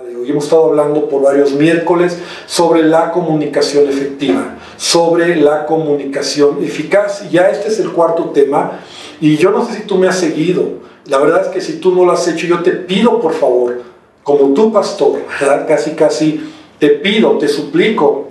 Hoy hemos estado hablando por varios miércoles sobre la comunicación efectiva, sobre la comunicación eficaz. Y ya este es el cuarto tema. Y yo no sé si tú me has seguido. La verdad es que si tú no lo has hecho, yo te pido por favor, como tu pastor, casi casi te pido, te suplico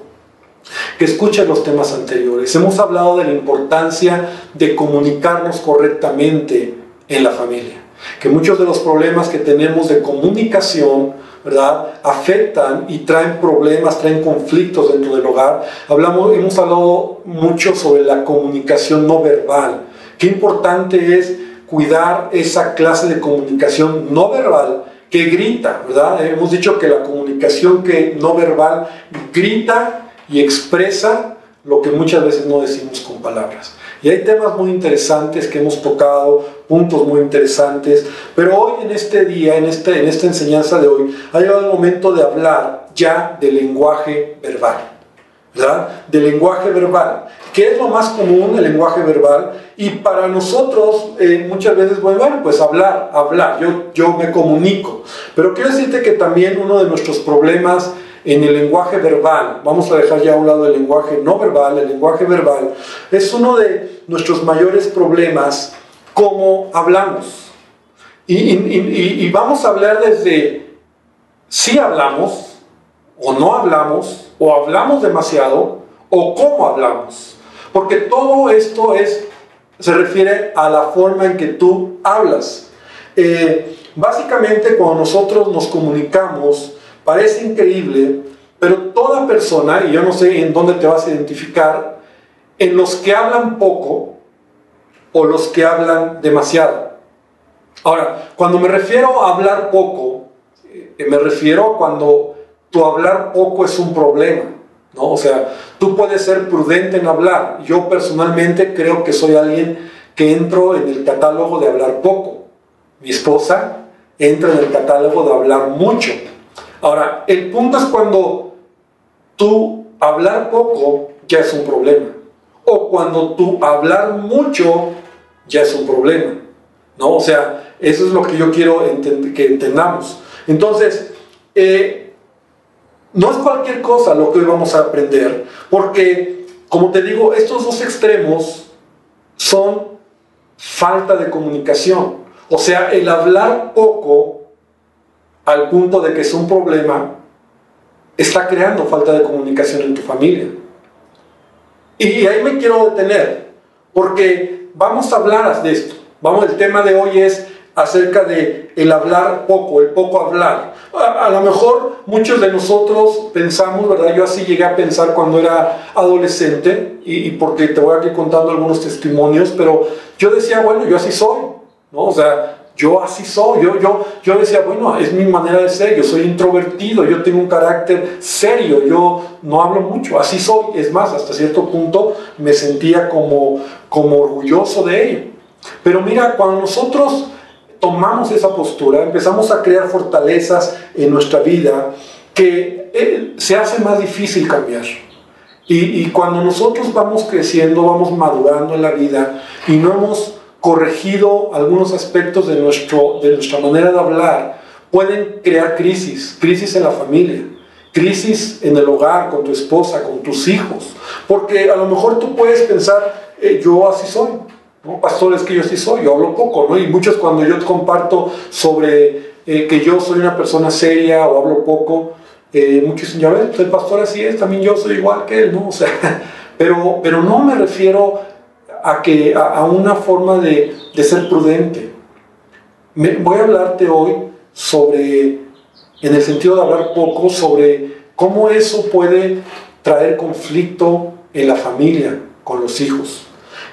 que escuches los temas anteriores. Hemos hablado de la importancia de comunicarnos correctamente en la familia. Que muchos de los problemas que tenemos de comunicación, ¿verdad? Afectan y traen problemas, traen conflictos dentro del hogar. Hablamos, hemos hablado mucho sobre la comunicación no verbal. Qué importante es cuidar esa clase de comunicación no verbal que grita, ¿verdad? Hemos dicho que la comunicación que no verbal grita y expresa lo que muchas veces no decimos con palabras. Y hay temas muy interesantes que hemos tocado, puntos muy interesantes, pero hoy en este día, en, este, en esta enseñanza de hoy, ha llegado el momento de hablar ya del lenguaje verbal, ¿verdad? Del lenguaje verbal. ¿Qué es lo más común, el lenguaje verbal? Y para nosotros eh, muchas veces, bueno, pues hablar, hablar, yo, yo me comunico. Pero quiero decirte que también uno de nuestros problemas en el lenguaje verbal, vamos a dejar ya a un lado el lenguaje no verbal, el lenguaje verbal, es uno de nuestros mayores problemas como hablamos. Y, y vamos a hablar desde si hablamos o no hablamos, o hablamos demasiado, o cómo hablamos. Porque todo esto es, se refiere a la forma en que tú hablas. Eh, básicamente cuando nosotros nos comunicamos, parece increíble, pero toda persona, y yo no sé en dónde te vas a identificar, en los que hablan poco o los que hablan demasiado. Ahora, cuando me refiero a hablar poco, eh, me refiero cuando tu hablar poco es un problema. ¿no? O sea, tú puedes ser prudente en hablar. Yo personalmente creo que soy alguien que entro en el catálogo de hablar poco. Mi esposa entra en el catálogo de hablar mucho. Ahora, el punto es cuando tú hablar poco ya es un problema. O cuando tú hablar mucho ya es un problema. ¿No? O sea, eso es lo que yo quiero que entendamos. Entonces, eh, no es cualquier cosa lo que hoy vamos a aprender, porque, como te digo, estos dos extremos son falta de comunicación. O sea, el hablar poco al punto de que es un problema está creando falta de comunicación en tu familia. Y ahí me quiero detener, porque vamos a hablar de esto. Vamos, el tema de hoy es acerca de el hablar poco, el poco hablar. A, lo mejor muchos de nosotros pensamos, ¿verdad? Yo así llegué a pensar cuando era adolescente, y, porque te voy aquí contando algunos testimonios, pero yo decía, bueno, yo así soy, ¿no? O sea, yo así soy, yo, yo, yo decía, bueno, es mi manera de ser, yo soy introvertido, yo tengo un carácter serio, yo no hablo mucho, así soy, es más, hasta cierto punto me sentía como, como orgulloso de ello. Pero mira, cuando nosotros tomamos esa postura, empezamos a crear fortalezas en nuestra vida que eh, se hace más difícil cambiar. Y, cuando nosotros vamos creciendo, vamos madurando en la vida y no hemos corregido algunos aspectos de, nuestro, de nuestra manera de hablar, pueden crear crisis, crisis en la familia, crisis en el hogar, con tu esposa, con tus hijos. Porque a lo mejor tú puedes pensar, eh, yo así soy, ¿no? Pastor, es que yo sí soy, yo hablo poco, ¿no? Y muchos cuando yo comparto sobre eh, que yo soy una persona seria o hablo poco, eh, muchos dicen, ya ves, el pastor así es, también yo soy igual que él, ¿no? O sea, pero, pero no me refiero a, que, a, una forma de, de ser prudente. Voy a hablarte hoy sobre, en el sentido de hablar poco, sobre cómo eso puede traer conflicto en la familia, con los hijos.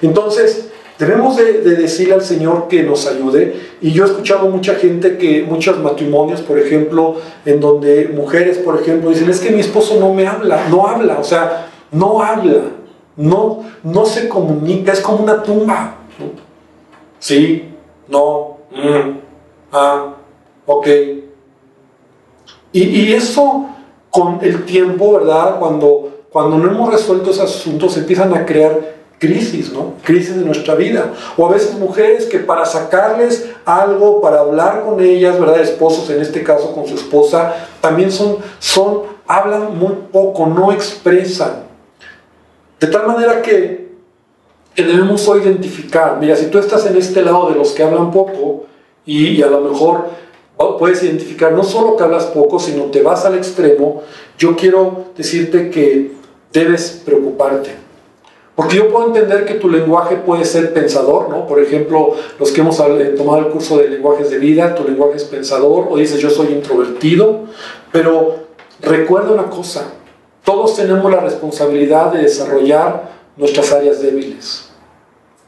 Entonces, Debemos de, decirle al Señor que nos ayude. Y yo he escuchado mucha gente que, muchos matrimonios, por ejemplo, en donde mujeres, por ejemplo, dicen, es que mi esposo no me habla, no habla, o sea, no habla, no, no se comunica, es como una tumba. Sí, no, mm, ah, ok. Y, y, eso con el tiempo, ¿verdad? Cuando, cuando no hemos resuelto esos asuntos, empiezan a crear crisis, ¿no? Crisis de nuestra vida. O a veces mujeres que para sacarles algo, para hablar con ellas, ¿verdad? Esposos, en este caso con su esposa, también son, son, hablan muy poco, no expresan. De tal manera que, debemos hoy identificar, mira, si tú estás en este lado de los que hablan poco, y, a lo mejor puedes identificar no solo que hablas poco, sino te vas al extremo, yo quiero decirte que debes preocuparte porque yo puedo entender que tu lenguaje puede ser pensador, ¿no? Por ejemplo, los que hemos tomado el curso de lenguajes de vida, tu lenguaje es pensador, o dices yo soy introvertido, pero recuerda una cosa, todos tenemos la responsabilidad de desarrollar nuestras áreas débiles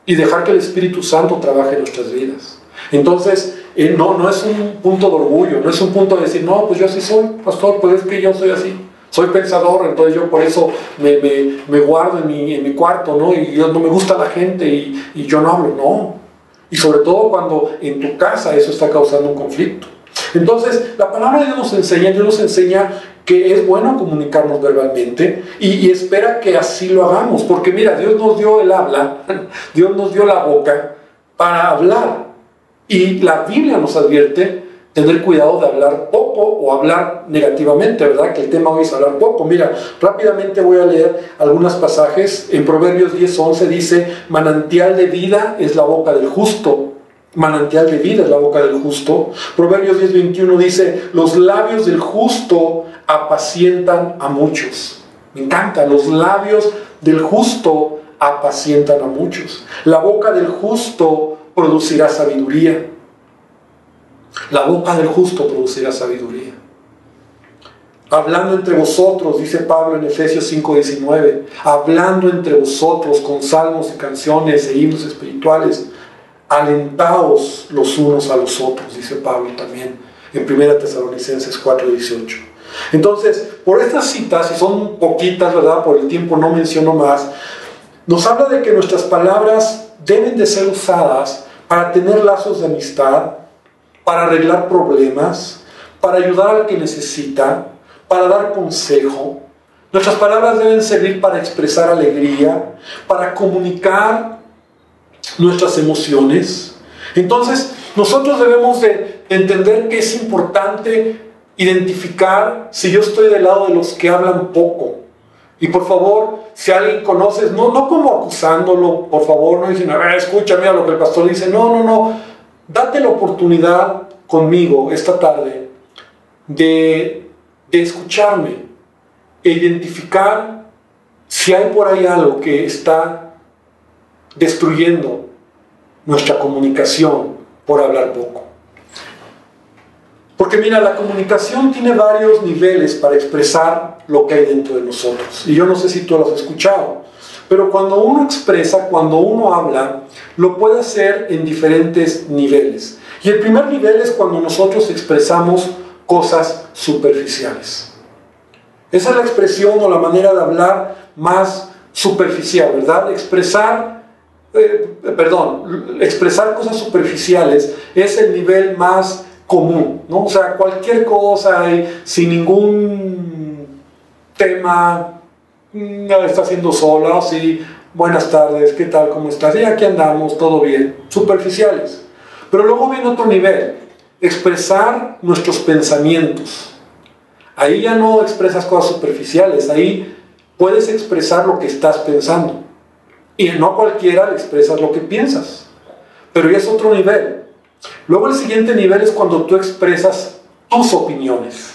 y dejar que el Espíritu Santo trabaje en nuestras vidas. Entonces, eh, no, no es un punto de orgullo, no es un punto de decir, no, pues yo así soy, pastor, pues es que yo soy así. Soy pensador, entonces yo por eso me, guardo en mi, en mi, cuarto, ¿no? Y yo, no me gusta la gente y, y yo no hablo, no. Y sobre todo cuando en tu casa eso está causando un conflicto. Entonces, la palabra de Dios nos enseña, Dios nos enseña que es bueno comunicarnos verbalmente y, espera que así lo hagamos, porque mira, Dios nos dio el habla, Dios nos dio la boca para hablar. Y la Biblia nos advierte tener cuidado de hablar poco o hablar negativamente, ¿verdad? Que el tema hoy es hablar poco. Mira, rápidamente voy a leer algunos pasajes. En Proverbios 10:11 dice, manantial de vida es la boca del justo. Manantial de vida es la boca del justo. Proverbios 10:21 dice, los labios del justo apacientan a muchos. Me encanta, los labios del justo apacientan a muchos. La boca del justo producirá sabiduría. La boca del justo producirá sabiduría. Hablando entre vosotros, dice Pablo en Efesios 5:19, hablando entre vosotros con salmos y canciones e himnos espirituales, alentaos los unos a los otros, dice Pablo también en 1 Tesalonicenses 4:18. Entonces, por estas citas, y son poquitas, ¿verdad? Por el tiempo no menciono más, nos habla de que nuestras palabras deben de ser usadas para tener lazos de amistad, para arreglar problemas, para ayudar al que necesita, para dar consejo. Nuestras palabras deben servir para expresar alegría, para comunicar nuestras emociones. Entonces, nosotros debemos de entender que es importante identificar si yo estoy del lado de los que hablan poco. Y por favor, si alguien conoces, no, no como acusándolo, por favor, no dicen, a ver, escúchame a lo que el pastor dice. No, no, no date la oportunidad conmigo esta tarde de, escucharme e identificar si hay por ahí algo que está destruyendo nuestra comunicación por hablar poco. Porque mira, la comunicación tiene varios niveles para expresar lo que hay dentro de nosotros. Y yo no sé si tú lo has escuchado. Pero cuando uno expresa, cuando uno habla, lo puede hacer en diferentes niveles. Y el primer nivel es cuando nosotros expresamos cosas superficiales. Esa es la expresión o la manera de hablar más superficial, ¿verdad? Expresar, eh, perdón, expresar cosas superficiales es el nivel más común, ¿no? O sea, cualquier cosa sin ningún tema está haciendo sola, sí, buenas tardes, ¿qué tal? ¿Cómo estás? Y aquí andamos, todo bien, superficiales. Pero luego viene otro nivel, expresar nuestros pensamientos. Ahí ya no expresas cosas superficiales, ahí puedes expresar lo que estás pensando. Y no a cualquiera le expresas lo que piensas. Pero ya es otro nivel. Luego el siguiente nivel es cuando tú expresas tus opiniones.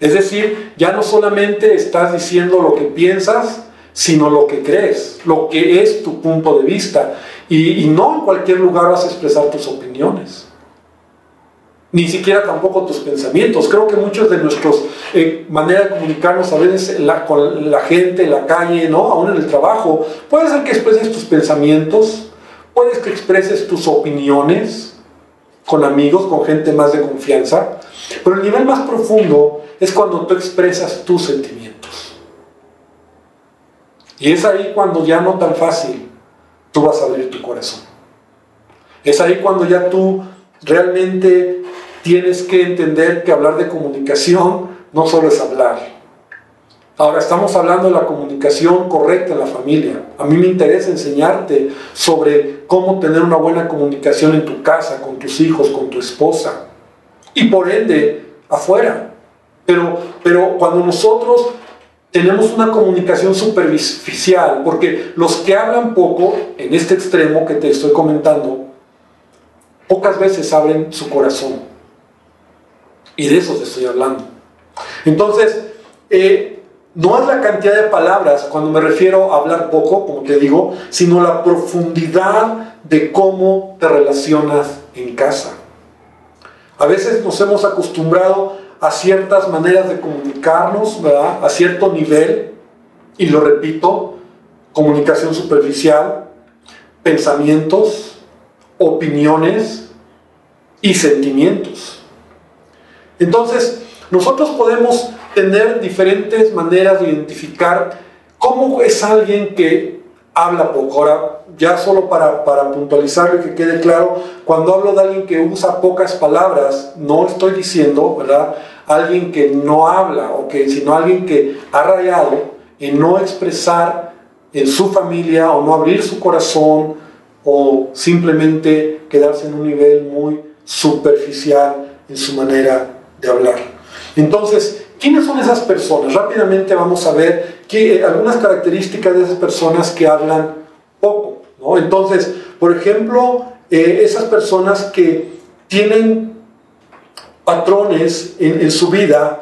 Es decir, ya no solamente estás diciendo lo que piensas, sino lo que crees, lo que es tu punto de vista. Y, no en cualquier lugar vas a expresar tus opiniones. Ni siquiera tampoco tus pensamientos. Creo que muchos de nuestras eh, maneras de comunicarnos a veces con la gente, en la calle, ¿no? aún en el trabajo, puede ser que expreses tus pensamientos, puedes que expreses tus opiniones con amigos, con gente más de confianza, pero el nivel más profundo es cuando tú expresas tus sentimientos. Y es ahí cuando ya no tan fácil tú vas a abrir tu corazón. Es ahí cuando ya tú realmente tienes que entender que hablar de comunicación no solo es hablar, Ahora estamos hablando de la comunicación correcta en la familia. A mí me interesa enseñarte sobre cómo tener una buena comunicación en tu casa, con tus hijos, con tu esposa y por ende afuera. Pero, pero cuando nosotros tenemos una comunicación superficial, porque los que hablan poco, en este extremo que te estoy comentando, pocas veces abren su corazón. Y de eso te estoy hablando. Entonces, eh, no es la cantidad de palabras cuando me refiero a hablar poco, como te digo, sino la profundidad de cómo te relacionas en casa. A veces nos hemos acostumbrado a ciertas maneras de comunicarnos, ¿verdad? A cierto nivel, y lo repito, comunicación superficial, pensamientos, opiniones y sentimientos. Entonces, nosotros podemos tener diferentes maneras de identificar cómo es alguien que habla poco. Ahora, ya solo para, para puntualizar y que quede claro, cuando hablo de alguien que usa pocas palabras, no estoy diciendo, ¿verdad? Alguien que no habla, o sino alguien que ha rayado en no expresar en su familia o no abrir su corazón o simplemente quedarse en un nivel muy superficial en su manera de hablar. Entonces, ¿quiénes son esas personas? Rápidamente vamos a ver que, algunas características de esas personas que hablan poco. ¿no? Entonces, por ejemplo, eh, esas personas que tienen patrones en, su vida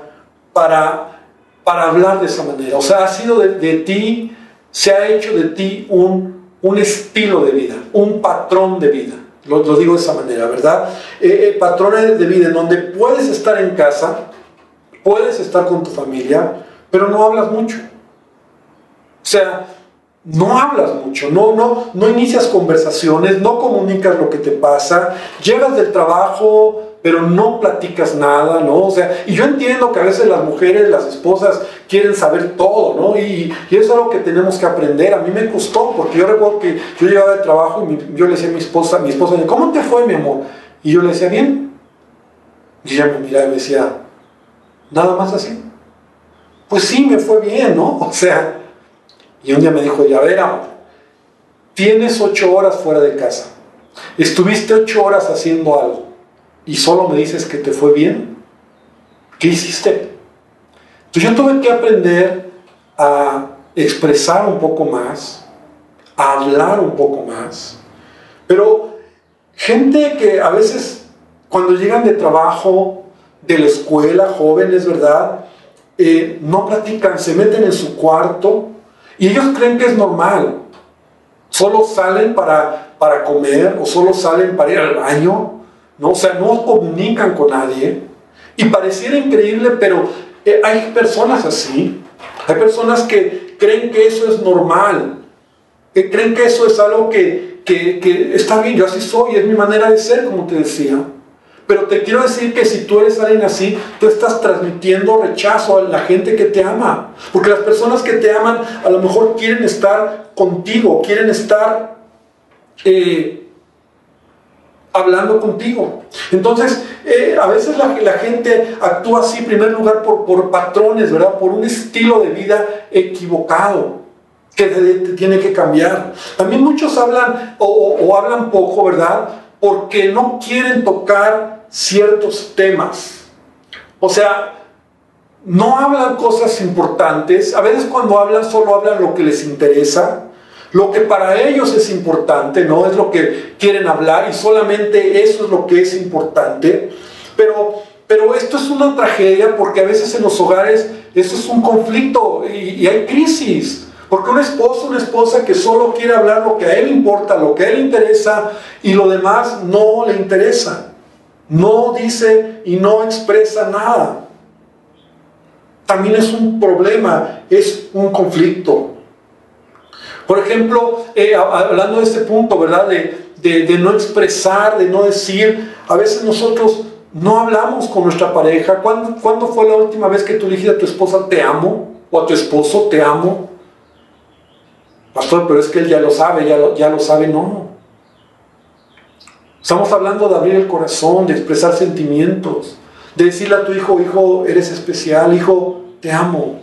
para, para hablar de esa manera. O sea, ha sido de, ti, se ha hecho de ti un, un, estilo de vida, un patrón de vida. Lo, digo de esa manera, ¿verdad? Eh, eh, patrones de vida en donde puedes estar en casa, puedes estar con tu familia, pero no hablas mucho. O sea, no hablas mucho, no, no, no inicias conversaciones, no comunicas lo que te pasa, llegas del trabajo, pero no platicas nada, ¿no? O sea, y yo entiendo que a veces las mujeres, las esposas, quieren saber todo, ¿no? Y, eso es algo que tenemos que aprender. A mí me costó, porque yo recuerdo que yo llegaba del trabajo y yo le decía a mi esposa, mi esposa, ¿cómo te fue, mi amor? Y yo le decía, bien. Y ella me miraba y me decía, nada más así. Pues sí, me fue bien, ¿no? O sea, y un día me dijo, ya ver, tienes ocho horas fuera de casa, estuviste ocho horas haciendo algo y solo me dices que te fue bien. ¿Qué hiciste? Entonces yo tuve que aprender a expresar un poco más, a hablar un poco más, pero gente que a veces cuando llegan de trabajo, de la escuela, jóvenes, ¿verdad? Eh, no platican, se meten en su cuarto y ellos creen que es normal. Solo salen para, para comer o solo salen para ir al baño. ¿no? O sea, no comunican con nadie. Y pareciera increíble, pero eh, hay personas así. Hay personas que creen que eso es normal. Que creen que eso es algo que, que, que está bien. Yo así soy, es mi manera de ser, como te decía. Pero te quiero decir que si tú eres alguien así, tú estás transmitiendo rechazo a la gente que te ama. Porque las personas que te aman a lo mejor quieren estar contigo, quieren estar eh, hablando contigo. Entonces, eh, a veces la, la, gente actúa así, en primer lugar, por, por patrones, ¿verdad? Por un estilo de vida equivocado que tiene que cambiar. También muchos hablan o hablan poco, ¿verdad? Porque no quieren tocar ciertos temas. O sea, no hablan cosas importantes. A veces cuando hablan solo hablan lo que les interesa. Lo que para ellos es importante, no es lo que quieren hablar y solamente eso es lo que es importante. Pero, pero esto es una tragedia porque a veces en los hogares esto es un conflicto y, y hay crisis. Porque un esposo, una esposa que solo quiere hablar lo que a él importa, lo que a él interesa y lo demás no le interesa no dice y no expresa nada. También es un problema, es un conflicto. Por ejemplo, eh, hablando de este punto, ¿verdad? De, no expresar, de no decir, a veces nosotros no hablamos con nuestra pareja. ¿Cuándo, fue la última vez que tú dijiste a tu esposa te amo? ¿O a tu esposo te amo? Pastor, pero es que él ya lo sabe, ya ya lo sabe, no. Estamos hablando de abrir el corazón, de expresar sentimientos, de decirle a tu hijo, hijo, eres especial, hijo, te amo.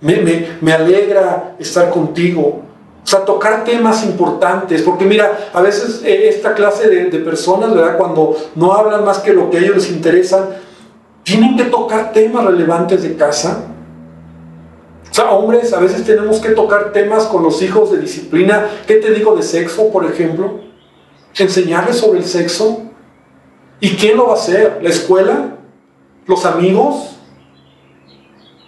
Me, me, alegra estar contigo. O sea, tocar temas importantes, porque mira, a veces eh, esta clase de, de, personas, ¿verdad? Cuando no hablan más que lo que a ellos les interesa, tienen que tocar temas relevantes de casa. Sea, hombres, a veces tenemos que tocar temas con los hijos de disciplina. ¿Qué te digo de sexo, por ejemplo? Enseñarles sobre el sexo. ¿Y quién lo va a hacer? ¿La escuela? ¿Los amigos?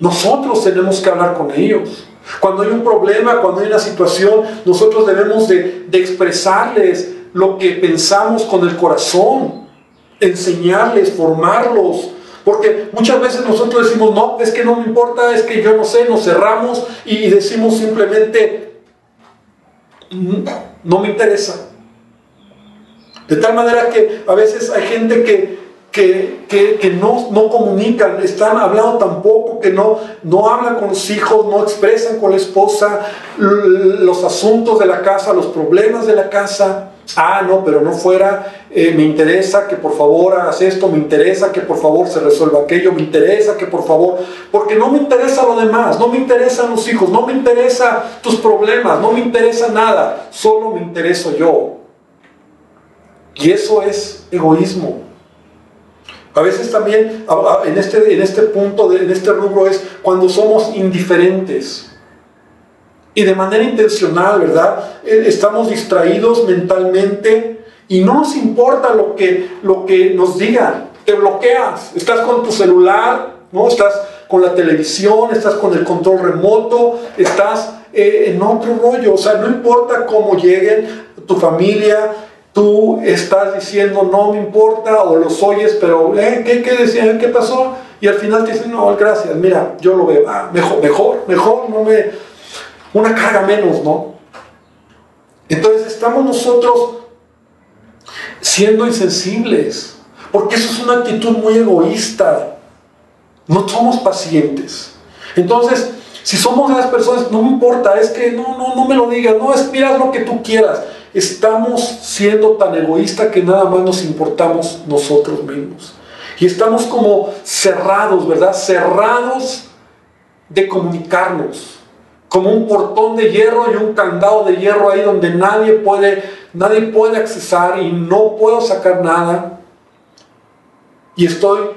Nosotros tenemos que hablar con ellos. Cuando hay un problema, cuando hay una situación, nosotros debemos de, expresarles lo que pensamos con el corazón, enseñarles, formarlos. Porque muchas veces nosotros decimos, no, es que no me importa, es que yo no sé, nos cerramos y decimos simplemente, mm, no me interesa. De tal manera que a veces hay gente que que, no, no, comunican, están hablando tampoco, que no, no hablan con los hijos, no expresan con la esposa los asuntos de la casa, los problemas de la casa. Ah, no, pero no fuera, eh, me interesa que por favor hagas esto, me interesa que por favor se resuelva aquello, me interesa que por favor, porque no me interesa lo demás, no me interesan los hijos, no me interesa tus problemas, no me interesa nada, solo me intereso yo. Y eso es egoísmo. A veces también en este, en este punto, en este rubro es cuando somos indiferentes. Y de manera intencional, ¿verdad? Eh, estamos distraídos mentalmente y no nos importa lo que, lo que nos digan. Te bloqueas. Estás con tu celular, ¿no? Estás con la televisión, estás con el control remoto, estás eh, en otro rollo. O sea, no importa cómo lleguen tu familia, tú estás diciendo no me importa o los oyes, pero ¿eh? ¿qué, qué decían? ¿Qué pasó? Y al final te dicen, no, gracias, mira, yo lo veo, ah, mejor, mejor, mejor, no me, una carga menos, ¿no? Entonces estamos nosotros siendo insensibles, porque eso es una actitud muy egoísta. No somos pacientes. Entonces, si somos las personas, no me importa, es que no, no, no me lo digas, no, es mira lo que tú quieras estamos siendo tan egoístas que nada más nos importamos nosotros mismos. Y estamos como cerrados, ¿verdad? Cerrados de comunicarnos. Como un portón de hierro y un candado de hierro ahí donde nadie puede, nadie puede accesar y no puedo sacar nada. Y estoy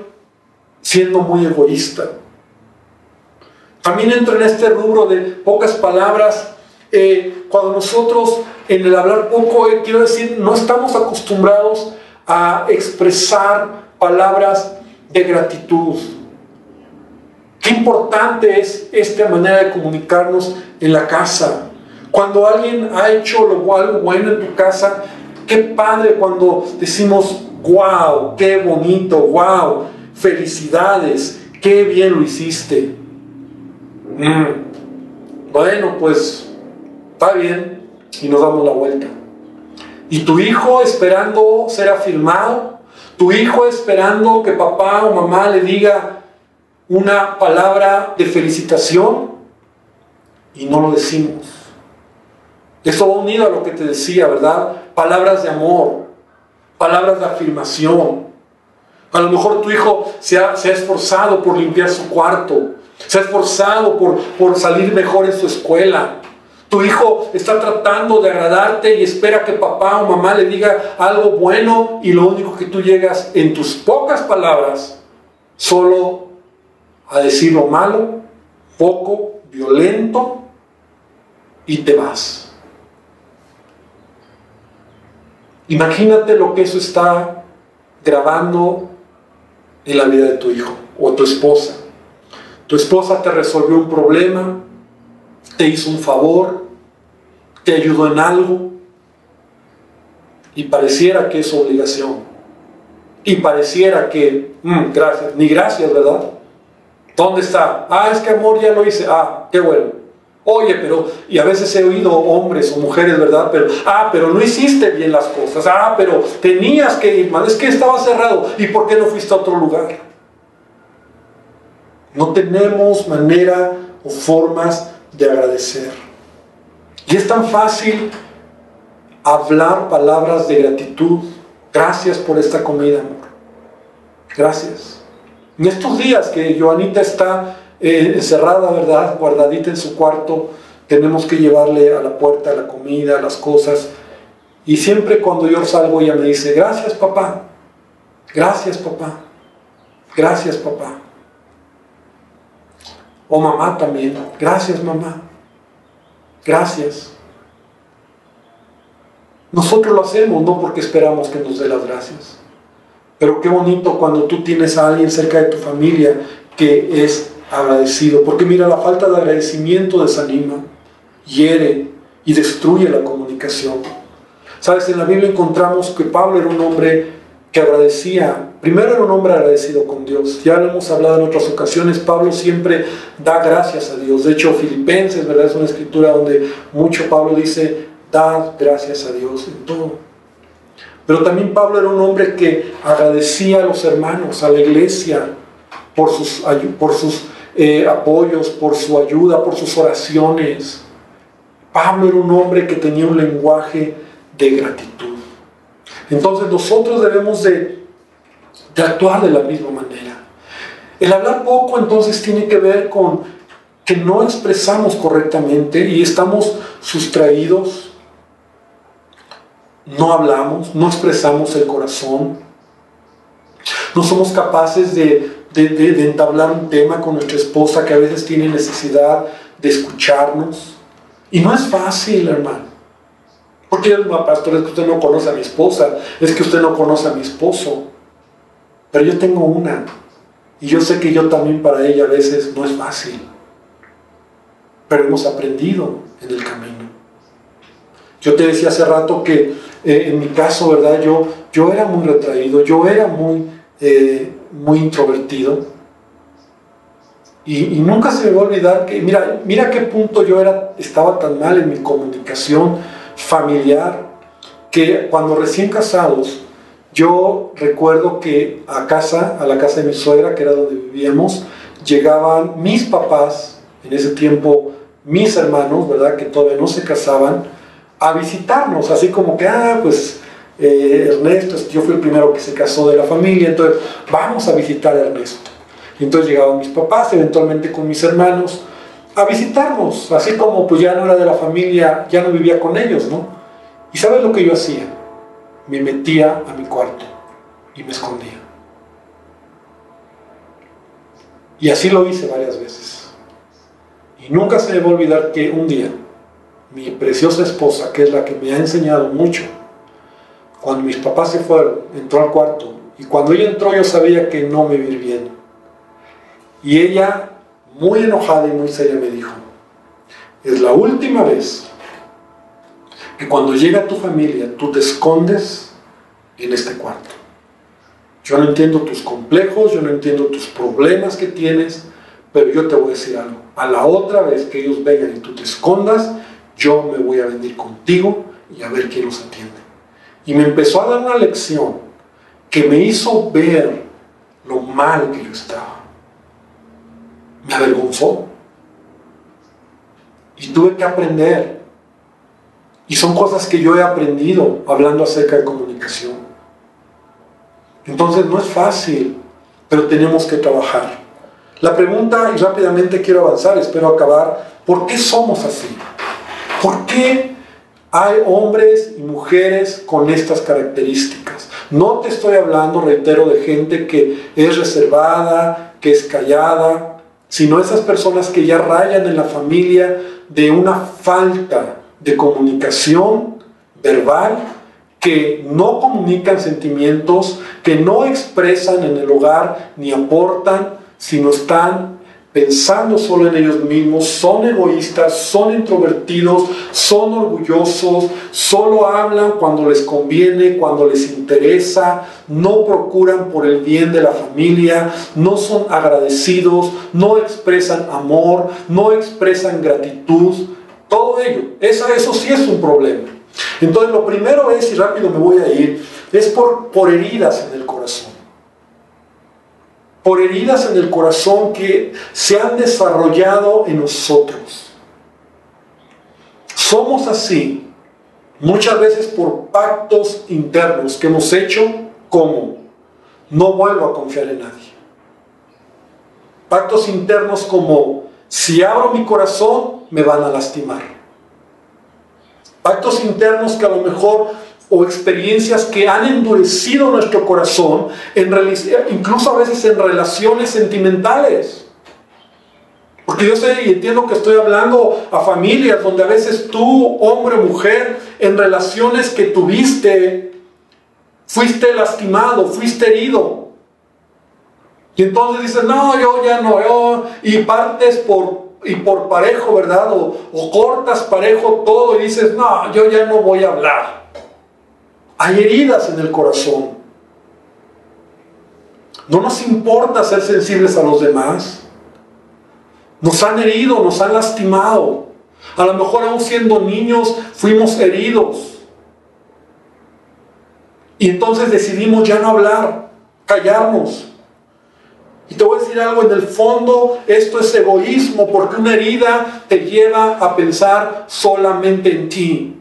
siendo muy egoísta. También entro en este rubro de pocas palabras eh, cuando nosotros en el hablar poco, eh, quiero decir, no estamos acostumbrados a expresar palabras de gratitud. Qué importante es esta manera de comunicarnos en la casa. Cuando alguien ha hecho algo bueno en tu casa, qué padre cuando decimos, wow, qué bonito, wow, felicidades, qué bien lo hiciste. Mm. Bueno, pues está bien, y nos damos la vuelta. Y tu hijo esperando ser afirmado, tu hijo esperando que papá o mamá le diga una palabra de felicitación y no lo decimos. Eso va unido a lo que te decía, ¿verdad? Palabras de amor, palabras de afirmación. A lo mejor tu hijo se ha, se ha esforzado por limpiar su cuarto, se ha esforzado por, por salir mejor en su escuela, tu hijo está tratando de agradarte y espera que papá o mamá le diga algo bueno y lo único que tú llegas en tus pocas palabras solo a decir lo malo, poco, violento y te vas. Imagínate lo que eso está grabando en la vida de tu hijo o tu esposa. Tu esposa te resolvió un problema, te hizo un favor, te ayudó en algo y pareciera que es obligación. Y pareciera que, mm, gracias, ni gracias, ¿verdad? ¿Dónde está? Ah, es que amor ya lo hice. Ah, qué bueno. Oye, pero, y a veces he oído hombres o mujeres, ¿verdad? Pero, ah, pero no hiciste bien las cosas. Ah, pero tenías que ir, man. Es que estaba cerrado. ¿Y por qué no fuiste a otro lugar? No tenemos manera o formas de agradecer. Y es tan fácil hablar palabras de gratitud. Gracias por esta comida, amor. Gracias. En estos días que Joanita está eh, encerrada, ¿verdad? Guardadita en su cuarto, tenemos que llevarle a la puerta la comida, las cosas. Y siempre cuando yo salgo ella me dice, gracias papá, gracias papá, gracias papá. O mamá también, gracias mamá, gracias. Nosotros lo hacemos no porque esperamos que nos dé las gracias. Pero qué bonito cuando tú tienes a alguien cerca de tu familia que es agradecido. Porque mira, la falta de agradecimiento desanima, hiere y destruye la comunicación. Sabes, en la Biblia encontramos que Pablo era un hombre que agradecía, primero era un hombre agradecido con Dios, ya lo hemos hablado en otras ocasiones, Pablo siempre da gracias a Dios, de hecho Filipenses, ¿verdad? Es una escritura donde mucho Pablo dice, dad gracias a Dios en todo. Pero también Pablo era un hombre que agradecía a los hermanos, a la iglesia, por sus, por sus eh, apoyos, por su ayuda, por sus oraciones. Pablo era un hombre que tenía un lenguaje de gratitud. Entonces nosotros debemos de, de actuar de la misma manera. El hablar poco entonces tiene que ver con que no expresamos correctamente y estamos sustraídos, no hablamos, no expresamos el corazón, no somos capaces de, de, entablar un tema con nuestra esposa que a veces tiene necesidad de escucharnos. Y no es fácil, hermano. Porque, pastor, es que usted no conoce a mi esposa, es que usted no conoce a mi esposo. Pero yo tengo una. Y yo sé que yo también para ella a veces no es fácil. Pero hemos aprendido en el camino. Yo te decía hace rato que eh, en mi caso, ¿verdad? Yo, yo era muy retraído, yo era muy, eh, muy introvertido. Y, nunca se me va a olvidar que, mira, mira qué punto yo era, estaba tan mal en mi comunicación familiar, que cuando recién casados, yo recuerdo que a casa, a la casa de mi suegra, que era donde vivíamos, llegaban mis papás, en ese tiempo mis hermanos, ¿verdad? Que todavía no se casaban, a visitarnos, así como que, ah, pues eh, Ernesto, yo fui el primero que se casó de la familia, entonces vamos a visitar a Ernesto. Y entonces llegaban mis papás, eventualmente con mis hermanos, a visitarnos, así como pues ya no era de la familia, ya no vivía con ellos, ¿no? ¿Y sabes lo que yo hacía? Me metía a mi cuarto y me escondía. Y así lo hice varias veces. Y nunca se me va a olvidar que un día mi preciosa esposa, que es la que me ha enseñado mucho, cuando mis papás se fueron, entró al cuarto. Y cuando ella entró yo sabía que no me iba bien. Y ella, muy enojada y muy seria, me dijo, es la última vez que cuando llega tu familia tú te escondes en este cuarto. Yo no entiendo tus complejos, yo no entiendo tus problemas que tienes, pero yo te voy a decir algo. A la otra vez que ellos vengan y tú te escondas, yo me voy a venir contigo y a ver quién los atiende. Y me empezó a dar una lección que me hizo ver lo mal que yo estaba. Me avergonzó. Y tuve que aprender. Y son cosas que yo he aprendido hablando acerca de comunicación. Entonces no es fácil, pero tenemos que trabajar. La pregunta, y rápidamente quiero avanzar, espero acabar, ¿por qué somos así? ¿Por qué hay hombres y mujeres con estas características. No te estoy hablando, reitero, de gente que es reservada, que es callada, sino esas personas que ya rayan en la familia de una falta de comunicación verbal, que no comunican sentimientos, que no expresan en el hogar ni aportan, sino están pensando solo en ellos mismos, son egoístas, son introvertidos, son orgullosos, solo hablan cuando les conviene, cuando les interesa, no procuran por el bien de la familia, no son agradecidos, no expresan amor, no expresan gratitud, todo ello. Eso, eso sí es un problema. Entonces lo primero es, y rápido me voy a ir, es por, por heridas en el corazón por heridas en el corazón que se han desarrollado en nosotros. Somos así muchas veces por pactos internos que hemos hecho como no vuelvo a confiar en nadie. Pactos internos como, si abro mi corazón, me van a lastimar. Pactos internos que a lo mejor, o experiencias que han endurecido nuestro corazón, incluso a veces en relaciones sentimentales. Porque yo sé y entiendo que estoy hablando a familias donde a veces tú, hombre o mujer, en relaciones que tuviste, fuiste lastimado, fuiste herido. Y entonces dices, no, yo ya no, yo, y partes por, y por parejo, ¿verdad? O cortas parejo todo y dices, no, yo ya no voy a hablar. Hay heridas en el corazón. No nos importa ser sensibles a los demás. Nos han herido, nos han lastimado. A lo mejor aún siendo niños fuimos heridos. Y entonces decidimos ya no hablar, callarnos. Y te voy a decir algo, en el fondo esto es egoísmo porque una herida te lleva a pensar solamente en ti.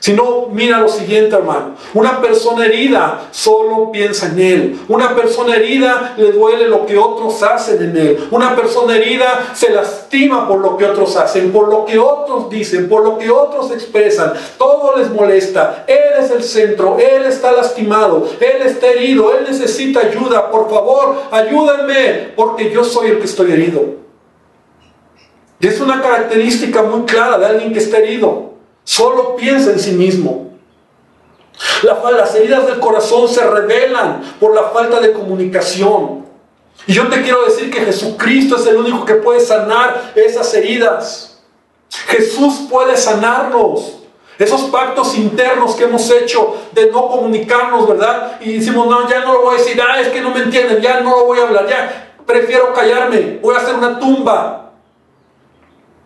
Si no, mira lo siguiente, hermano. Una persona herida solo piensa en él. Una persona herida le duele lo que otros hacen en él. Una persona herida se lastima por lo que otros hacen, por lo que otros dicen, por lo que otros expresan. Todo les molesta. Él es el centro. Él está lastimado. Él está herido. Él necesita ayuda. Por favor, ayúdenme porque yo soy el que estoy herido. Y es una característica muy clara de alguien que está herido. Solo piensa en sí mismo. las heridas del corazón se revelan por la falta de comunicación. Y yo te quiero decir que Jesucristo es el único que puede sanar esas heridas. Jesús puede sanarnos. Esos pactos internos que hemos hecho de no comunicarnos, ¿verdad? Y decimos, no, ya no lo voy a decir, ah, es que no me entienden, ya no lo voy a hablar, ya prefiero callarme, voy a hacer una tumba.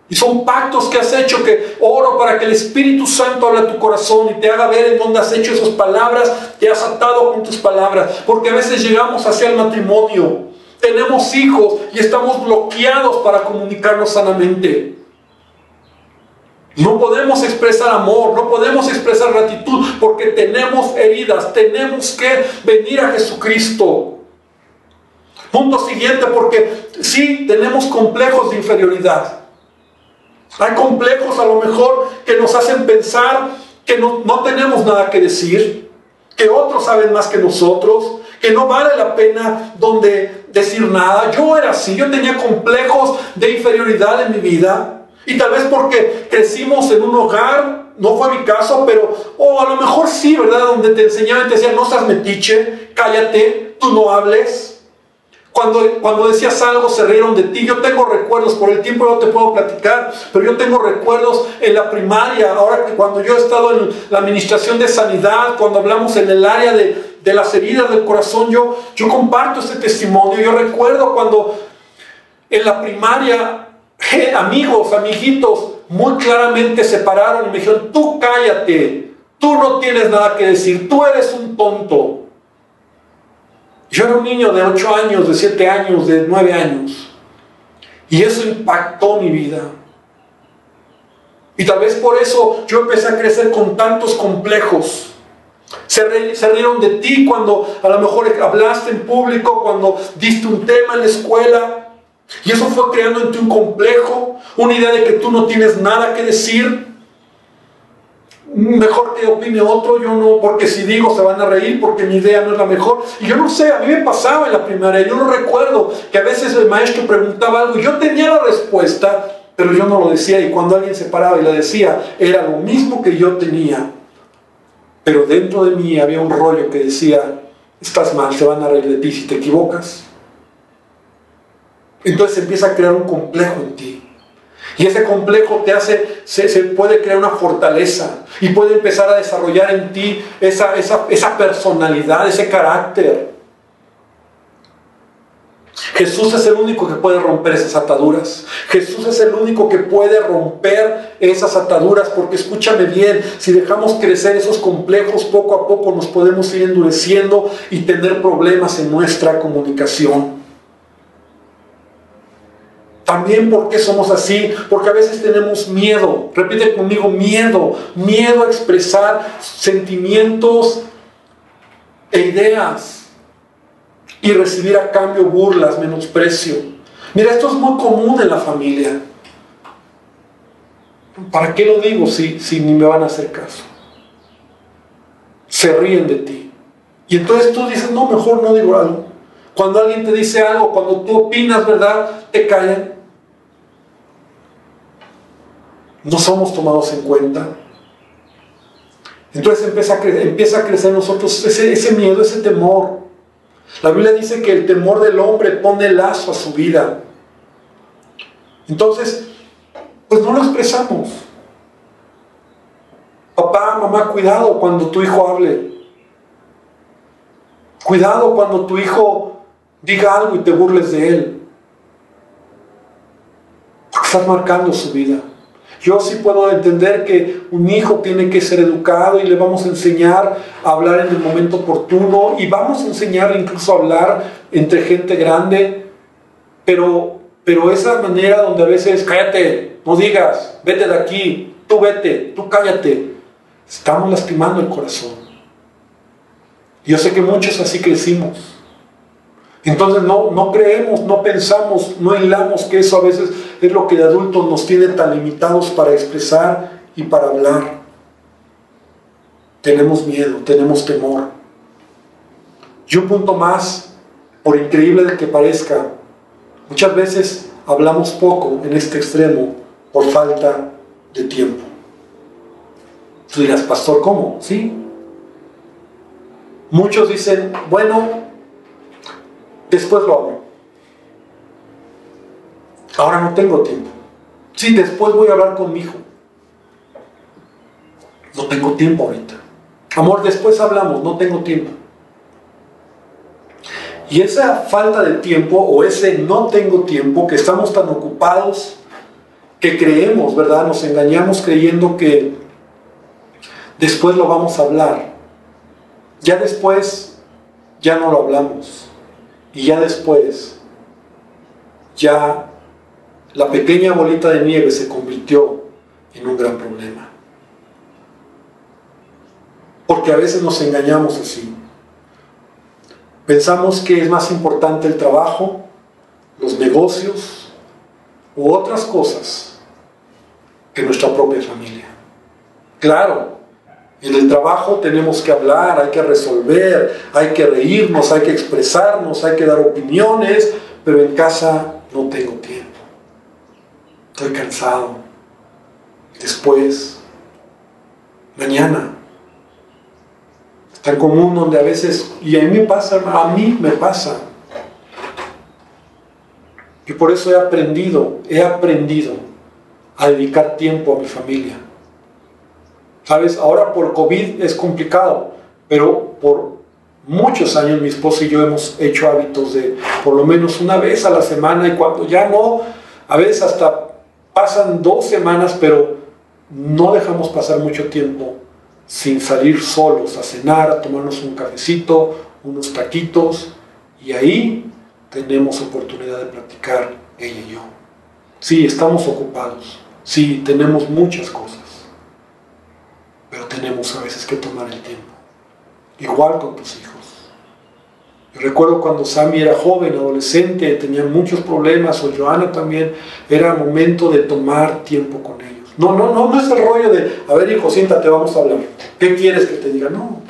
Y son pactos que has hecho que oro para que el Espíritu Santo hable a tu corazón y te haga ver en dónde has hecho esas palabras, te has atado con tus palabras. Porque a veces llegamos hacia el matrimonio, tenemos hijos y estamos bloqueados para comunicarnos sanamente. No podemos expresar amor, no podemos expresar gratitud porque tenemos heridas, tenemos que venir a Jesucristo. Punto siguiente, porque sí tenemos complejos de inferioridad. Hay complejos a lo mejor que nos hacen pensar que no, tenemos nada que decir, que otros saben más que nosotros, que no vale la pena donde decir nada. Yo era así, yo tenía complejos de inferioridad en mi vida. Y tal vez porque crecimos en un hogar, no fue mi caso, pero, o a lo mejor sí, ¿verdad? Donde te enseñaban y te decían, no seas metiche, cállate, tú no hables. Cuando, cuando decías algo se rieron de ti. Yo tengo recuerdos, por el tiempo no te puedo platicar, pero yo tengo recuerdos en la primaria, ahora que cuando yo he estado en la administración de sanidad, cuando hablamos en el área de, de las heridas del corazón, yo, yo comparto este testimonio. Yo recuerdo cuando en la primaria, amigos, amiguitos, muy claramente se pararon y me dijeron, tú cállate, tú no tienes nada que decir, tú eres un tonto. Yo era un niño de 8 años, de 7 años, de 9 años. Y eso impactó mi vida. Y tal vez por eso yo empecé a crecer con tantos complejos. Se, rieron de ti cuando a lo mejor hablaste en público, cuando diste un tema en la escuela. Y eso fue creando en ti un complejo, una idea de que tú no tienes nada que decir mejor que opine otro, yo no, porque si digo se van a reír, porque mi idea no es la mejor. Y yo no sé, a mí me pasaba en la primaria, yo no recuerdo que a veces el maestro preguntaba algo yo tenía la respuesta, pero yo no lo decía y cuando alguien se paraba y la decía, era lo mismo que yo tenía. Pero dentro de mí había un rollo que decía, estás mal, se van a reír de ti si te equivocas. Entonces empieza a crear un complejo en ti. Y ese complejo te hace, se, puede crear una fortaleza y puede empezar a desarrollar en ti esa, esa personalidad, ese carácter. Jesús es el único que puede romper esas ataduras. Jesús es el único que puede romper esas ataduras porque escúchame bien, si dejamos crecer esos complejos poco a poco nos podemos ir endureciendo y tener problemas en nuestra comunicación. También porque somos así, porque a veces tenemos miedo, repite conmigo, miedo, miedo a expresar sentimientos e ideas y recibir a cambio burlas, menosprecio. Mira, esto es muy común en la familia. ¿Para qué lo digo si, si ni me van a hacer caso? Se ríen de ti. Y entonces tú dices, no, mejor no digo algo. Cuando alguien te dice algo, cuando tú opinas, ¿verdad? Te callan. No somos tomados en cuenta. Entonces empieza a, crecer, empieza a crecer en nosotros ese, ese miedo, ese temor. La Biblia dice que el temor del hombre pone lazo a su vida. Entonces, pues no lo expresamos. Papá, mamá, cuidado cuando tu hijo hable. Cuidado cuando tu hijo diga algo y te burles de él. Porque estás marcando su vida. Yo sí puedo entender que un hijo tiene que ser educado y le vamos a enseñar a hablar en el momento oportuno y vamos a enseñar incluso a hablar entre gente grande, pero, pero esa manera donde a veces cállate, no digas, vete de aquí, tú vete, tú cállate, estamos lastimando el corazón. Yo sé que muchos así crecimos. Entonces no, no creemos, no pensamos, no hilamos que eso a veces es lo que de adultos nos tiene tan limitados para expresar y para hablar. Tenemos miedo, tenemos temor. Y un punto más, por increíble que parezca, muchas veces hablamos poco en este extremo por falta de tiempo. Tú dirás, pastor, ¿cómo? Sí, Muchos dicen, bueno, después lo hago. Ahora no tengo tiempo. Sí, después voy a hablar con mi hijo. No tengo tiempo ahorita. Amor, después hablamos, no tengo tiempo. Y esa falta de tiempo o ese no tengo tiempo, que estamos tan ocupados, que creemos, ¿verdad? Nos engañamos creyendo que después lo vamos a hablar. Ya después, ya no lo hablamos. Y ya después, ya la pequeña bolita de nieve se convirtió en un gran problema. Porque a veces nos engañamos así. Pensamos que es más importante el trabajo, los negocios u otras cosas que nuestra propia familia. Claro, en el trabajo tenemos que hablar, hay que resolver, hay que reírnos, hay que expresarnos, hay que dar opiniones, pero en casa no tengo tiempo. Estoy cansado. Después, mañana. Tan común donde a veces, y a mí me pasa, a mí me pasa. Y por eso he aprendido, he aprendido a dedicar tiempo a mi familia Sabes, ahora por COVID es complicado, pero por muchos años mi esposa y yo hemos hecho hábitos de por lo menos una vez a la semana y cuando ya no, a veces hasta pasan dos semanas, pero no dejamos pasar mucho tiempo sin salir solos a cenar, a tomarnos un cafecito, unos taquitos, y ahí tenemos oportunidad de platicar ella y yo. Sí, estamos ocupados, sí, tenemos muchas cosas pero tenemos a veces que tomar el tiempo. Igual con tus hijos. Recuerdo cuando Sammy era joven, adolescente, tenía muchos problemas, o Joana también, era momento de tomar tiempo con ellos. No, no, no, no es el rollo de, a ver hijo, siéntate, vamos a hablar. ¿Qué quieres que te diga? No.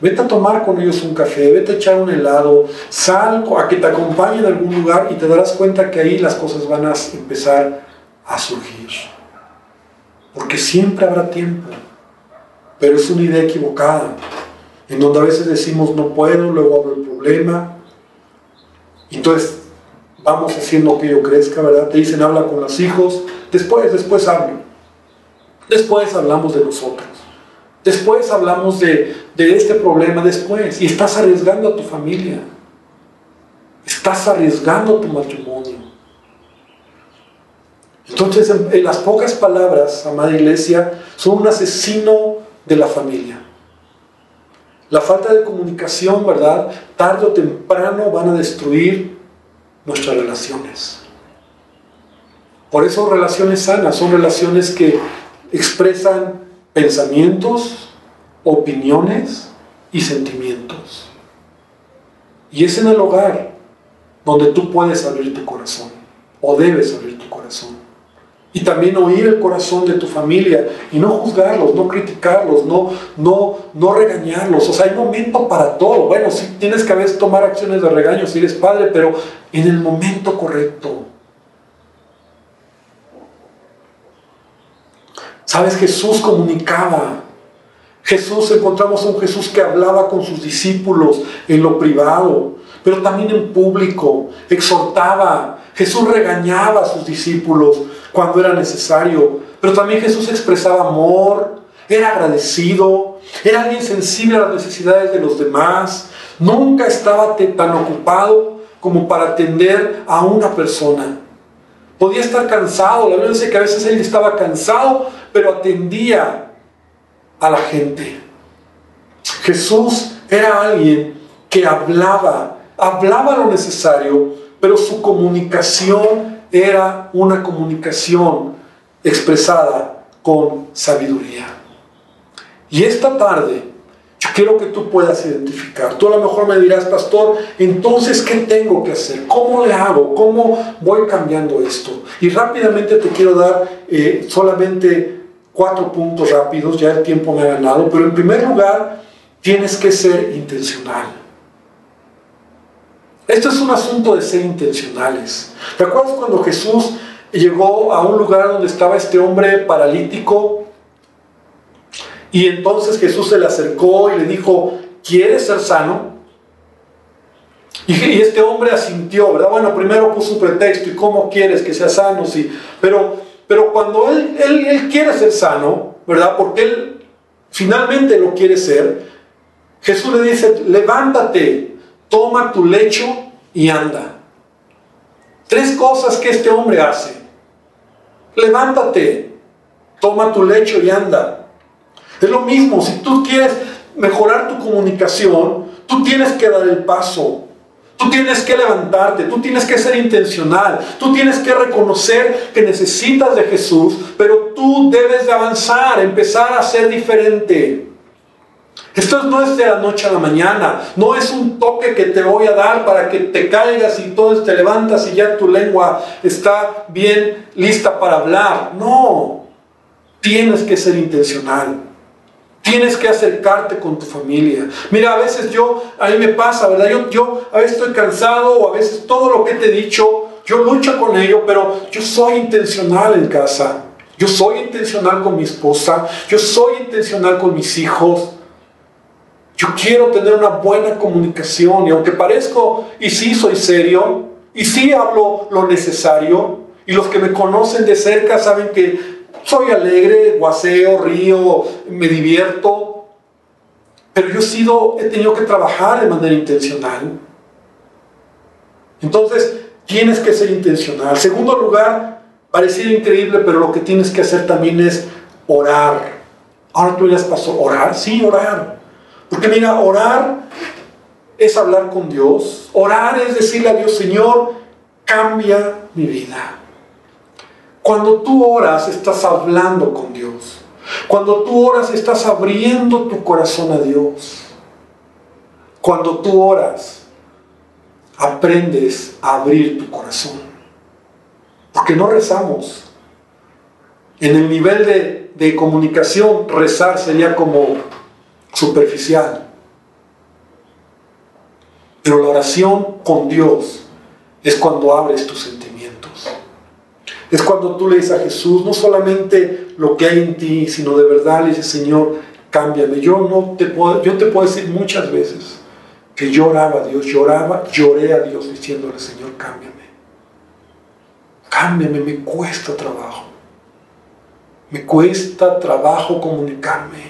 Vete a tomar con ellos un café, vete a echar un helado, sal a que te acompañen a algún lugar y te darás cuenta que ahí las cosas van a empezar a surgir. Porque siempre habrá tiempo pero es una idea equivocada, en donde a veces decimos no puedo, luego hablo el problema, entonces vamos haciendo que yo crezca, ¿verdad? Te dicen habla con los hijos, después, después hablo, después hablamos de nosotros, después hablamos de, de este problema, después, y estás arriesgando a tu familia, estás arriesgando tu matrimonio. Entonces, en, las pocas palabras, amada iglesia, son un asesino de la familia. La falta de comunicación, ¿verdad? Tarde o temprano van a destruir nuestras relaciones. Por eso relaciones sanas son relaciones que expresan pensamientos, opiniones y sentimientos. Y es en el hogar donde tú puedes abrir tu corazón o debes abrir tu corazón. Y también oír el corazón de tu familia y no juzgarlos, no criticarlos, no, no, no regañarlos. O sea, hay momento para todo. Bueno, sí tienes que a veces tomar acciones de regaño si eres padre, pero en el momento correcto. Sabes, Jesús comunicaba. Jesús, encontramos a un Jesús que hablaba con sus discípulos en lo privado, pero también en público, exhortaba. Jesús regañaba a sus discípulos cuando era necesario, pero también Jesús expresaba amor, era agradecido, era alguien sensible a las necesidades de los demás, nunca estaba tan ocupado como para atender a una persona. Podía estar cansado, la Biblia dice que a veces él estaba cansado, pero atendía a la gente. Jesús era alguien que hablaba, hablaba lo necesario, pero su comunicación era una comunicación expresada con sabiduría. Y esta tarde quiero que tú puedas identificar. Tú a lo mejor me dirás, pastor, entonces, ¿qué tengo que hacer? ¿Cómo le hago? ¿Cómo voy cambiando esto? Y rápidamente te quiero dar eh, solamente cuatro puntos rápidos, ya el tiempo me ha ganado, pero en primer lugar, tienes que ser intencional. Esto es un asunto de ser intencionales. ¿Te acuerdas cuando Jesús llegó a un lugar donde estaba este hombre paralítico? Y entonces Jesús se le acercó y le dijo, ¿quieres ser sano? Y, este hombre asintió, ¿verdad? Bueno, primero puso un pretexto, ¿y cómo quieres que sea sano? Sí, pero, pero cuando él, él, él quiere ser sano, ¿verdad? Porque él finalmente lo quiere ser, Jesús le dice, levántate, toma tu lecho y anda. Tres cosas que este hombre hace. Levántate, toma tu lecho y anda. Es lo mismo, si tú quieres mejorar tu comunicación, tú tienes que dar el paso. Tú tienes que levantarte, tú tienes que ser intencional, tú tienes que reconocer que necesitas de Jesús, pero tú debes de avanzar, empezar a ser diferente. Esto no es de la noche a la mañana, no es un toque que te voy a dar para que te caigas y todo te levantas y ya tu lengua está bien lista para hablar. No, tienes que ser intencional. Tienes que acercarte con tu familia. Mira, a veces yo, a mí me pasa, ¿verdad? Yo, yo a veces estoy cansado o a veces todo lo que te he dicho, yo lucho con ello, pero yo soy intencional en casa. Yo soy intencional con mi esposa, yo soy intencional con mis hijos. Yo quiero tener una buena comunicación y aunque parezco, y sí soy serio, y sí hablo lo necesario, y los que me conocen de cerca saben que soy alegre, guaseo, río, me divierto, pero yo he, sido, he tenido que trabajar de manera intencional. Entonces, tienes que ser intencional. Segundo lugar, pareciera increíble, pero lo que tienes que hacer también es orar. Ahora tú ya pasó, orar, sí, orar. Porque mira, orar es hablar con Dios. Orar es decirle a Dios, Señor, cambia mi vida. Cuando tú oras, estás hablando con Dios. Cuando tú oras, estás abriendo tu corazón a Dios. Cuando tú oras, aprendes a abrir tu corazón. Porque no rezamos. En el nivel de, de comunicación, rezar sería como superficial. Pero la oración con Dios es cuando abres tus sentimientos. Es cuando tú le dices a Jesús no solamente lo que hay en ti, sino de verdad le dices, Señor, cámbiame. Yo, no te puedo, yo te puedo decir muchas veces que lloraba a Dios, lloraba, lloré a Dios diciéndole, Señor, cámbiame. Cámbiame, me cuesta trabajo. Me cuesta trabajo comunicarme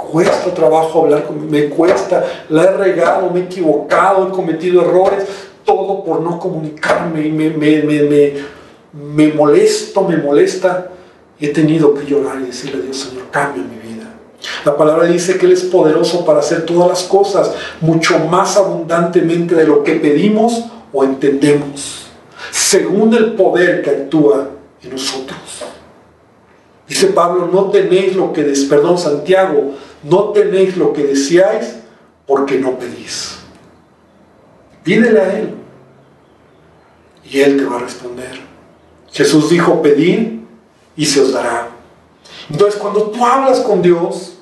cuesta trabajo hablar me cuesta, la he regado, me he equivocado, he cometido errores, todo por no comunicarme y me molesto, me molesta. He tenido que llorar y decirle a Dios, Señor, cambia mi vida. La palabra dice que Él es poderoso para hacer todas las cosas mucho más abundantemente de lo que pedimos o entendemos, según el poder que actúa en nosotros. Dice Pablo, no tenéis lo que des, perdón, Santiago, no tenéis lo que deseáis porque no pedís. Pídele a Él. y Él te va a responder. Jesús dijo, pedid y se os dará. Entonces cuando tú hablas con Dios,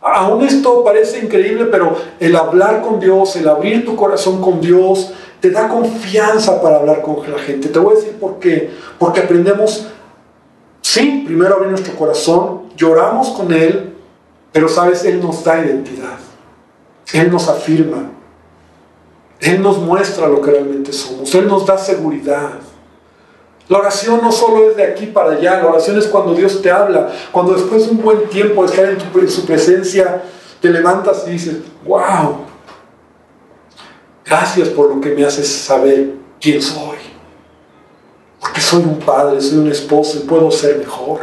aún esto parece increíble, pero el hablar con Dios, el abrir tu corazón con Dios, te da confianza para hablar con la gente. Te voy a decir por qué. Porque aprendemos, sí, primero abrir nuestro corazón, lloramos con Él, pero sabes, Él nos da identidad. Él nos afirma. Él nos muestra lo que realmente somos. Él nos da seguridad. La oración no solo es de aquí para allá, la oración es cuando Dios te habla, cuando después de un buen tiempo de estar en, su presencia, te levantas y dices, wow, gracias por lo que me haces saber quién soy. Soy un padre, soy un esposo y puedo ser mejor.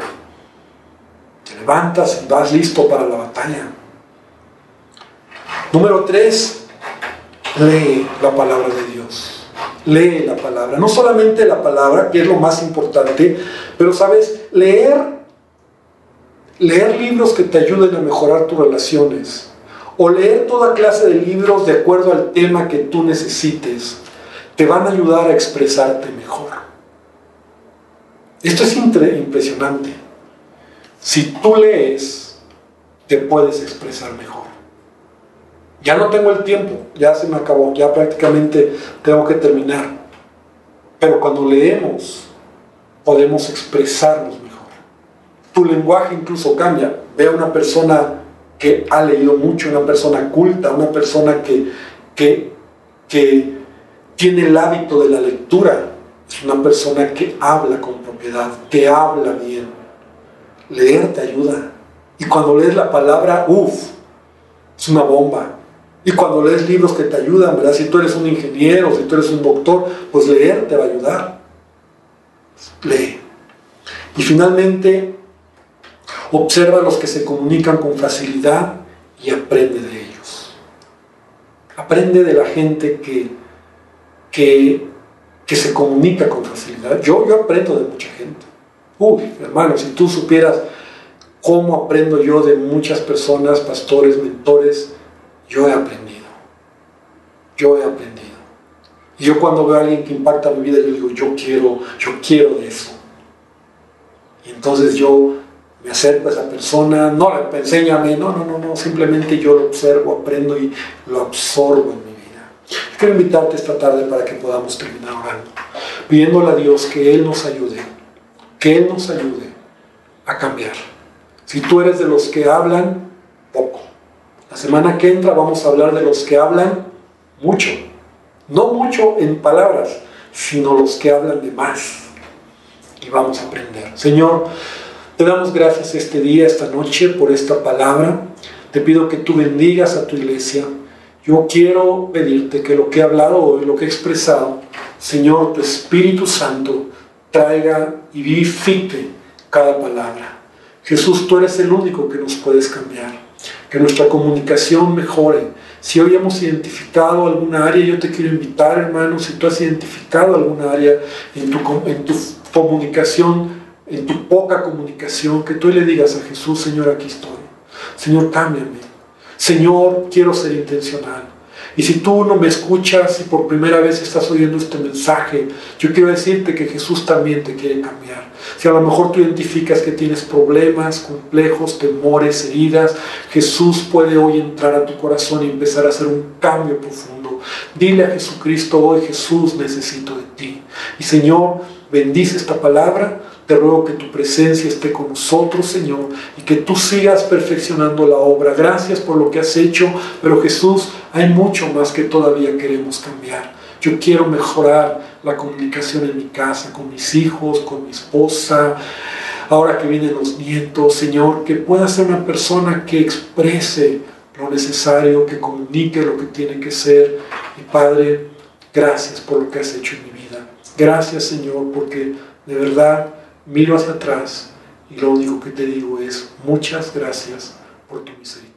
Te levantas y vas listo para la batalla. Número tres, lee la palabra de Dios lee la palabra. No solamente la palabra, que es lo más importante, pero sabes, leer, leer libros que te ayuden a mejorar tus relaciones. O leer toda clase de libros de acuerdo al tema que tú necesites. Te van a ayudar a expresarte mejor. Esto es impresionante. Si tú lees, te puedes expresar mejor ya no tengo el tiempo, ya se me acabó, ya prácticamente tengo que terminar. Pero cuando leemos, podemos expresarnos mejor. Tu lenguaje incluso cambia. Ve a una persona que ha leído mucho, una persona culta, una persona que, que, tiene el hábito de la lectura. Es una persona que habla con propiedad, que habla bien. Leer te ayuda. Y cuando lees la palabra, uff, es una bomba. Y cuando lees libros que te ayudan, ¿verdad? Si tú eres un ingeniero, si tú eres un doctor, pues leer te va a ayudar. Lee. Y finalmente, observa a los que se comunican con facilidad y aprende de ellos. Aprende de la gente que, que, que se comunica con facilidad. Yo, yo aprendo de mucha gente. Uy, hermano, si tú supieras cómo aprendo yo de muchas personas, pastores, mentores, yo he aprendido. Yo he aprendido. Y yo cuando veo a alguien que impacta mi vida, yo digo, yo quiero, yo quiero de eso. Y entonces yo me acerco a esa persona, no, enséñame, no, no, no, no, simplemente yo lo observo, aprendo y lo absorbo. Quiero invitarte esta tarde para que podamos terminar orando, pidiéndole a Dios que Él nos ayude, que Él nos ayude a cambiar. Si tú eres de los que hablan, poco. La semana que entra vamos a hablar de los que hablan mucho. No mucho en palabras, sino los que hablan de más. Y vamos a aprender. Señor, te damos gracias este día, esta noche, por esta palabra. Te pido que tú bendigas a tu iglesia. Yo quiero pedirte que lo que he hablado hoy, lo que he expresado, Señor, tu Espíritu Santo traiga y vivifique cada palabra. Jesús, tú eres el único que nos puedes cambiar que nuestra comunicación mejore. Si hoy hemos identificado alguna área, yo te quiero invitar, hermano, si tú has identificado alguna área en tu, comunicación, en tu poca comunicación, que tú le digas a Jesús, Señor, aquí estoy. Señor, cámbiame. Señor, quiero ser intencional. Y si tú no me escuchas y por primera vez estás oyendo este mensaje, yo quiero decirte que Jesús también te quiere cambiar. Si a lo mejor tú identificas que tienes problemas, complejos, temores, heridas, Jesús puede hoy entrar a tu corazón y empezar a hacer un cambio profundo. Dile a Jesucristo hoy, Jesús, necesito de ti. Y Señor, bendice esta palabra te ruego que tu presencia esté con nosotros, Señor, y que tú sigas perfeccionando la obra. Gracias por lo que has hecho, pero Jesús, hay mucho más que todavía queremos cambiar. Yo quiero mejorar la comunicación en mi casa, con mis hijos, con mi esposa, ahora que vienen los nietos, Señor, que pueda ser una persona que exprese lo necesario, que comunique lo que tiene que ser. Y Padre, gracias por lo que has hecho en mi vida. Gracias, Señor, porque de verdad miro hacia atrás y lo único que te digo es muchas gracias por tu misericordia.